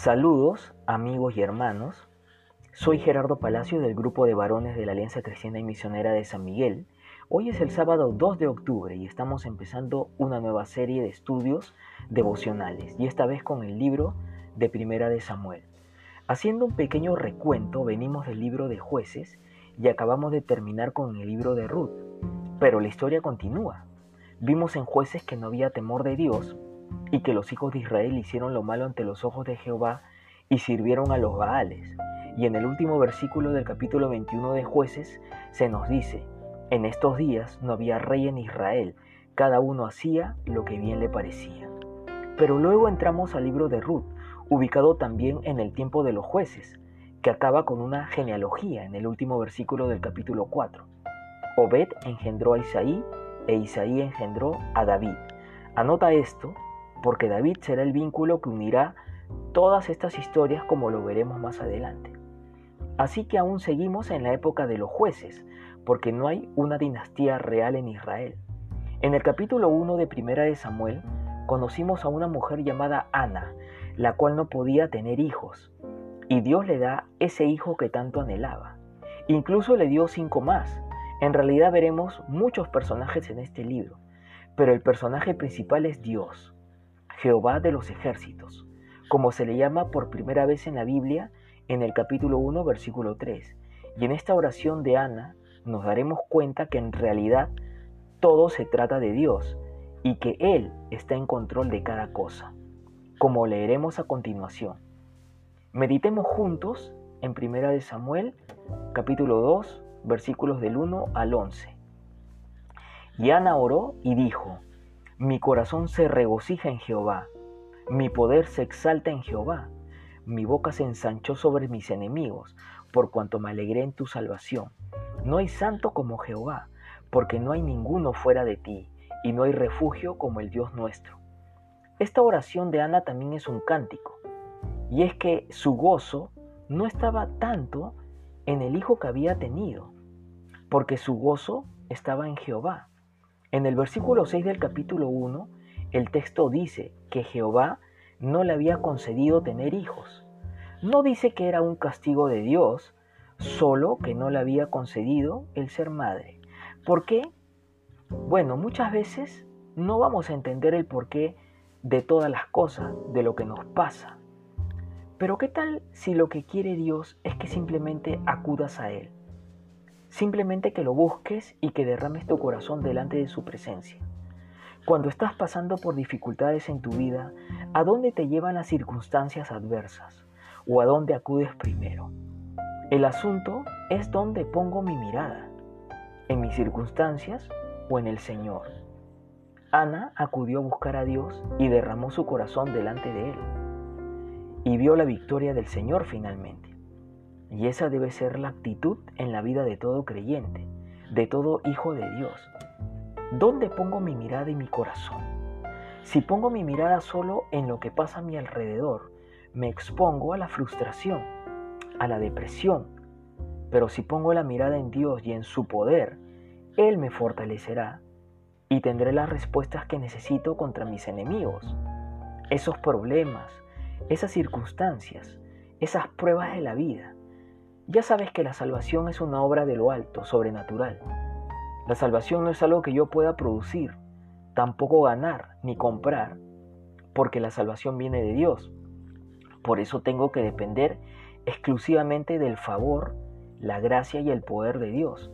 Saludos, amigos y hermanos. Soy Gerardo Palacio del grupo de varones de la Alianza Cristiana y Misionera de San Miguel. Hoy es el sábado 2 de octubre y estamos empezando una nueva serie de estudios devocionales y esta vez con el libro de Primera de Samuel. Haciendo un pequeño recuento, venimos del libro de jueces y acabamos de terminar con el libro de Ruth. Pero la historia continúa. Vimos en jueces que no había temor de Dios y que los hijos de Israel hicieron lo malo ante los ojos de Jehová y sirvieron a los Baales. Y en el último versículo del capítulo 21 de jueces se nos dice, en estos días no había rey en Israel, cada uno hacía lo que bien le parecía. Pero luego entramos al libro de Ruth, ubicado también en el tiempo de los jueces, que acaba con una genealogía en el último versículo del capítulo 4. Obed engendró a Isaí e Isaí engendró a David. Anota esto porque David será el vínculo que unirá todas estas historias como lo veremos más adelante. Así que aún seguimos en la época de los jueces, porque no hay una dinastía real en Israel. En el capítulo 1 de Primera de Samuel conocimos a una mujer llamada Ana, la cual no podía tener hijos, y Dios le da ese hijo que tanto anhelaba. Incluso le dio cinco más. En realidad veremos muchos personajes en este libro, pero el personaje principal es Dios. Jehová de los ejércitos, como se le llama por primera vez en la Biblia en el capítulo 1, versículo 3. Y en esta oración de Ana nos daremos cuenta que en realidad todo se trata de Dios y que Él está en control de cada cosa, como leeremos a continuación. Meditemos juntos en Primera de Samuel, capítulo 2, versículos del 1 al 11. Y Ana oró y dijo, mi corazón se regocija en Jehová, mi poder se exalta en Jehová, mi boca se ensanchó sobre mis enemigos, por cuanto me alegré en tu salvación. No hay santo como Jehová, porque no hay ninguno fuera de ti, y no hay refugio como el Dios nuestro. Esta oración de Ana también es un cántico, y es que su gozo no estaba tanto en el hijo que había tenido, porque su gozo estaba en Jehová. En el versículo 6 del capítulo 1, el texto dice que Jehová no le había concedido tener hijos. No dice que era un castigo de Dios, solo que no le había concedido el ser madre. ¿Por qué? Bueno, muchas veces no vamos a entender el porqué de todas las cosas, de lo que nos pasa. Pero ¿qué tal si lo que quiere Dios es que simplemente acudas a Él? Simplemente que lo busques y que derrames tu corazón delante de su presencia. Cuando estás pasando por dificultades en tu vida, ¿a dónde te llevan las circunstancias adversas? ¿O a dónde acudes primero? El asunto es dónde pongo mi mirada, en mis circunstancias o en el Señor. Ana acudió a buscar a Dios y derramó su corazón delante de Él. Y vio la victoria del Señor finalmente. Y esa debe ser la actitud en la vida de todo creyente, de todo hijo de Dios. ¿Dónde pongo mi mirada y mi corazón? Si pongo mi mirada solo en lo que pasa a mi alrededor, me expongo a la frustración, a la depresión. Pero si pongo la mirada en Dios y en su poder, Él me fortalecerá y tendré las respuestas que necesito contra mis enemigos. Esos problemas, esas circunstancias, esas pruebas de la vida ya sabes que la salvación es una obra de lo alto, sobrenatural. La salvación no es algo que yo pueda producir, tampoco ganar ni comprar, porque la salvación viene de Dios. Por eso tengo que depender exclusivamente del favor, la gracia y el poder de Dios,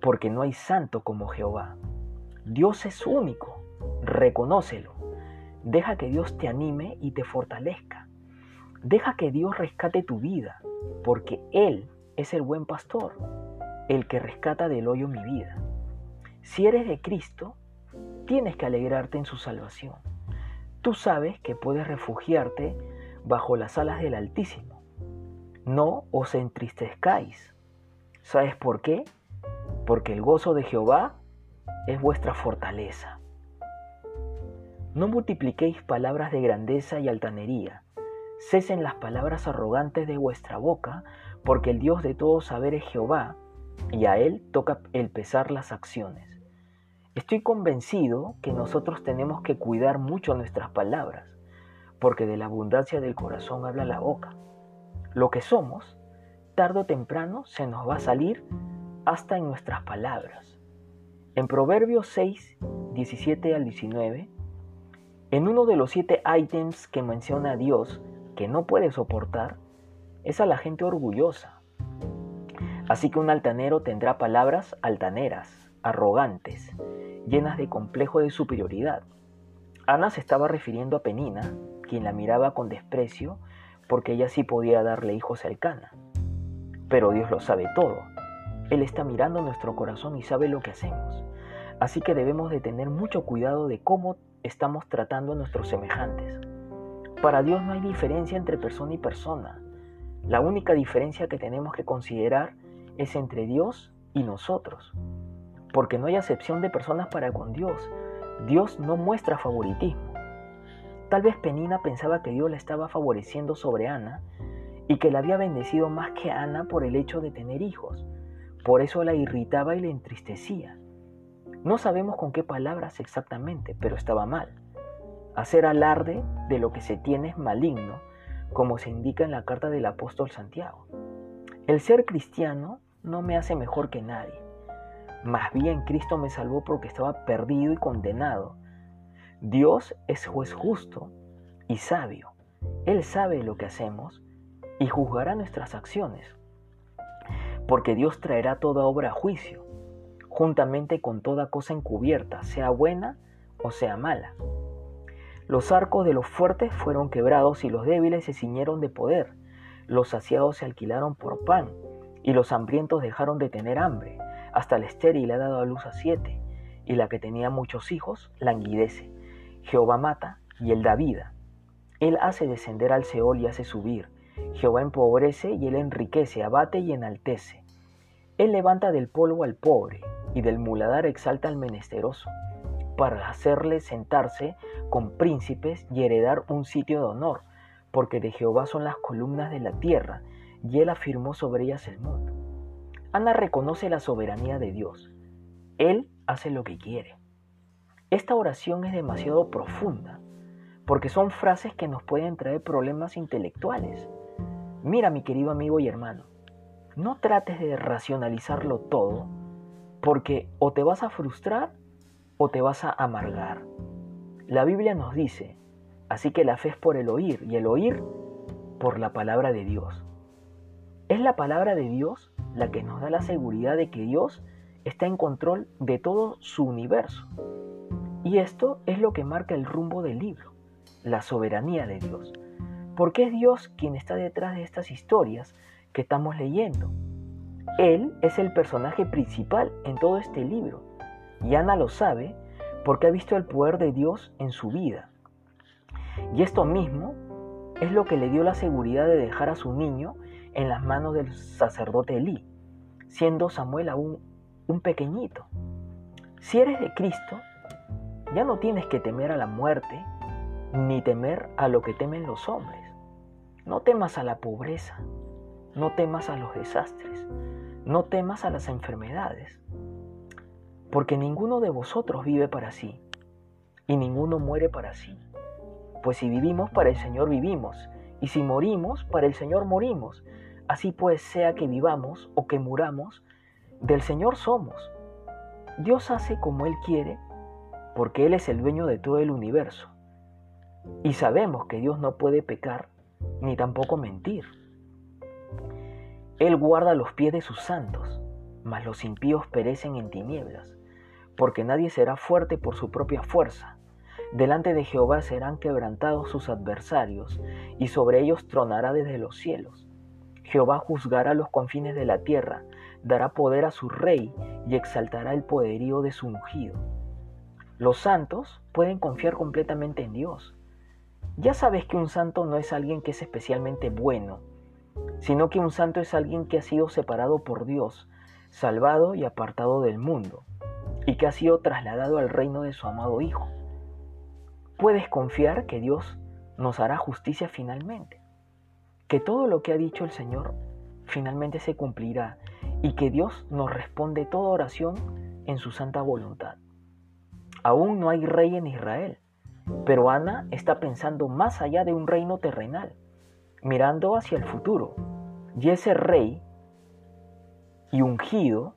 porque no hay santo como Jehová. Dios es único, reconócelo. Deja que Dios te anime y te fortalezca. Deja que Dios rescate tu vida, porque Él es el buen pastor, el que rescata del hoyo mi vida. Si eres de Cristo, tienes que alegrarte en su salvación. Tú sabes que puedes refugiarte bajo las alas del Altísimo. No os entristezcáis. ¿Sabes por qué? Porque el gozo de Jehová es vuestra fortaleza. No multipliquéis palabras de grandeza y altanería Cesen las palabras arrogantes de vuestra boca, porque el Dios de todo saber es Jehová, y a Él toca el pesar las acciones. Estoy convencido que nosotros tenemos que cuidar mucho nuestras palabras, porque de la abundancia del corazón habla la boca. Lo que somos, tarde o temprano, se nos va a salir hasta en nuestras palabras. En Proverbios 6, 17 al 19, en uno de los siete ítems que menciona Dios que no puede soportar, es a la gente orgullosa. Así que un altanero tendrá palabras altaneras, arrogantes, llenas de complejo de superioridad. Ana se estaba refiriendo a Penina, quien la miraba con desprecio porque ella sí podía darle hijos a Elcana. Pero Dios lo sabe todo. Él está mirando nuestro corazón y sabe lo que hacemos. Así que debemos de tener mucho cuidado de cómo estamos tratando a nuestros semejantes. Para Dios no hay diferencia entre persona y persona. La única diferencia que tenemos que considerar es entre Dios y nosotros. Porque no hay acepción de personas para con Dios. Dios no muestra favoritismo. Tal vez Penina pensaba que Dios la estaba favoreciendo sobre Ana y que la había bendecido más que Ana por el hecho de tener hijos. Por eso la irritaba y le entristecía. No sabemos con qué palabras exactamente, pero estaba mal. Hacer alarde de lo que se tiene es maligno, como se indica en la carta del apóstol Santiago. El ser cristiano no me hace mejor que nadie. Más bien Cristo me salvó porque estaba perdido y condenado. Dios es juez justo y sabio. Él sabe lo que hacemos y juzgará nuestras acciones. Porque Dios traerá toda obra a juicio, juntamente con toda cosa encubierta, sea buena o sea mala. Los arcos de los fuertes fueron quebrados y los débiles se ciñeron de poder. Los saciados se alquilaron por pan y los hambrientos dejaron de tener hambre. Hasta el estéril ha dado a luz a siete y la que tenía muchos hijos languidece. Jehová mata y él da vida. Él hace descender al Seol y hace subir. Jehová empobrece y él enriquece, abate y enaltece. Él levanta del polvo al pobre y del muladar exalta al menesteroso para hacerle sentarse con príncipes y heredar un sitio de honor, porque de Jehová son las columnas de la tierra, y él afirmó sobre ellas el mundo. Ana reconoce la soberanía de Dios. Él hace lo que quiere. Esta oración es demasiado profunda, porque son frases que nos pueden traer problemas intelectuales. Mira, mi querido amigo y hermano, no trates de racionalizarlo todo, porque o te vas a frustrar o te vas a amargar. La Biblia nos dice, así que la fe es por el oír y el oír por la palabra de Dios. Es la palabra de Dios la que nos da la seguridad de que Dios está en control de todo su universo. Y esto es lo que marca el rumbo del libro, la soberanía de Dios. Porque es Dios quien está detrás de estas historias que estamos leyendo. Él es el personaje principal en todo este libro y Ana lo sabe porque ha visto el poder de Dios en su vida. Y esto mismo es lo que le dio la seguridad de dejar a su niño en las manos del sacerdote Elí, siendo Samuel aún un pequeñito. Si eres de Cristo, ya no tienes que temer a la muerte, ni temer a lo que temen los hombres. No temas a la pobreza, no temas a los desastres, no temas a las enfermedades, porque ninguno de vosotros vive para sí, y ninguno muere para sí. Pues si vivimos, para el Señor vivimos, y si morimos, para el Señor morimos. Así pues, sea que vivamos o que muramos, del Señor somos. Dios hace como Él quiere, porque Él es el dueño de todo el universo. Y sabemos que Dios no puede pecar, ni tampoco mentir. Él guarda los pies de sus santos, mas los impíos perecen en tinieblas porque nadie será fuerte por su propia fuerza. Delante de Jehová serán quebrantados sus adversarios, y sobre ellos tronará desde los cielos. Jehová juzgará los confines de la tierra, dará poder a su rey y exaltará el poderío de su ungido. Los santos pueden confiar completamente en Dios. Ya sabes que un santo no es alguien que es especialmente bueno, sino que un santo es alguien que ha sido separado por Dios, salvado y apartado del mundo y que ha sido trasladado al reino de su amado Hijo. Puedes confiar que Dios nos hará justicia finalmente, que todo lo que ha dicho el Señor finalmente se cumplirá y que Dios nos responde toda oración en su santa voluntad. Aún no hay rey en Israel, Pero Ana está pensando más allá de un reino terrenal, mirando hacia el futuro. Y ese rey y ungido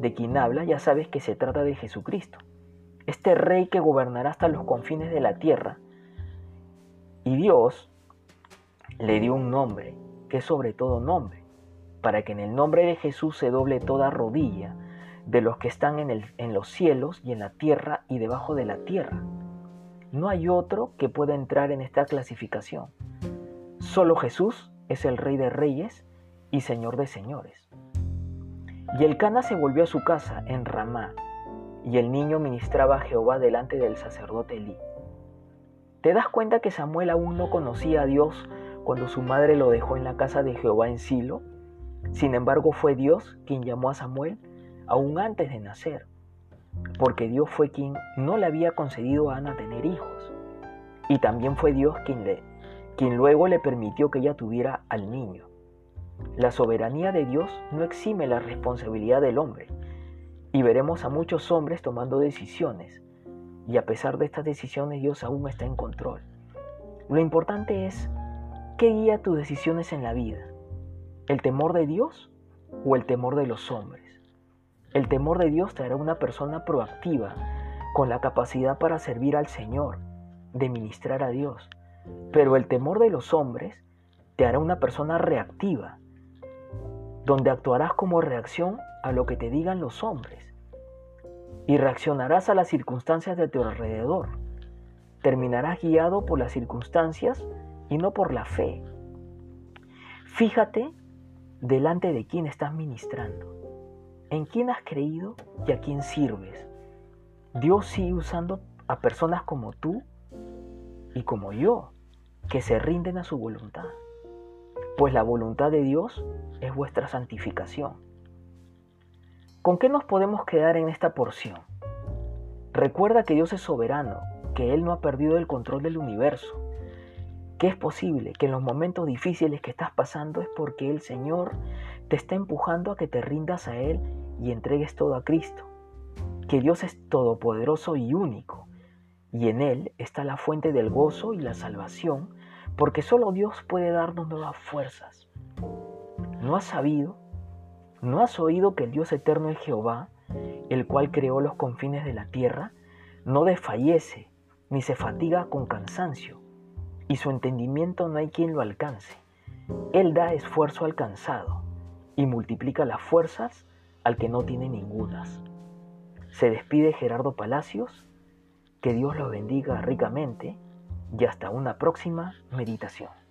de quien habla, ya sabes que se trata de Jesucristo. Este rey que gobernará hasta los confines de la tierra. Y Dios le dio un nombre, que es sobre todo nombre, para que en el nombre de Jesús se doble toda rodilla de los que están en, el, en los cielos y en la tierra y debajo de la tierra. No hay otro que pueda entrar en esta clasificación. Solo Jesús es el Rey de Reyes y Señor de Señores. Y el Cana se volvió a su casa en Ramá, y el niño ministraba a Jehová delante del sacerdote Elí. ¿Te das cuenta que Samuel aún no conocía a Dios cuando su madre lo dejó en la casa de Jehová en Silo? Sin embargo, fue Dios quien llamó a Samuel aún antes de nacer, porque Dios fue quien no le había concedido a Ana tener hijos, y también fue Dios quien, le, quien luego le permitió que ella tuviera al niño. La soberanía de Dios no exime la responsabilidad del hombre, y veremos a muchos hombres tomando decisiones, y a pesar de estas decisiones Dios aún está en control. Lo importante es, ¿qué guía tus decisiones en la vida? ¿El temor de Dios o el temor de los hombres? El temor de Dios te hará una persona proactiva, con la capacidad para servir al Señor, de ministrar a Dios. Pero el temor de los hombres te hará una persona reactiva, donde actuarás como reacción a lo que te digan los hombres y reaccionarás a las circunstancias de tu alrededor. Terminarás guiado por las circunstancias y no por la fe. Fíjate delante de quién estás ministrando en quién has creído y a quién sirves. Dios sigue usando a personas como tú y como yo, que se rinden a su voluntad. Pues la voluntad de Dios es vuestra santificación. ¿Con qué nos podemos quedar en esta porción? Recuerda que Dios es soberano, que Él no ha perdido el control del universo, que es posible que en los momentos difíciles que estás pasando es porque el Señor te está empujando a que te rindas a Él y entregues todo a Cristo, que Dios es todopoderoso y único, y en Él está la fuente del gozo y la salvación, porque solo Dios puede darnos nuevas fuerzas. ¿No has sabido? ¿No has oído que el Dios eterno es Jehová, el cual creó los confines de la tierra? No desfallece, ni se fatiga con cansancio, y su entendimiento no hay quien lo alcance. Él da esfuerzo alcanzado y multiplica las fuerzas al que no tiene ningunas. Se despide Gerardo Palacios, que Dios lo bendiga ricamente y hasta una próxima meditación.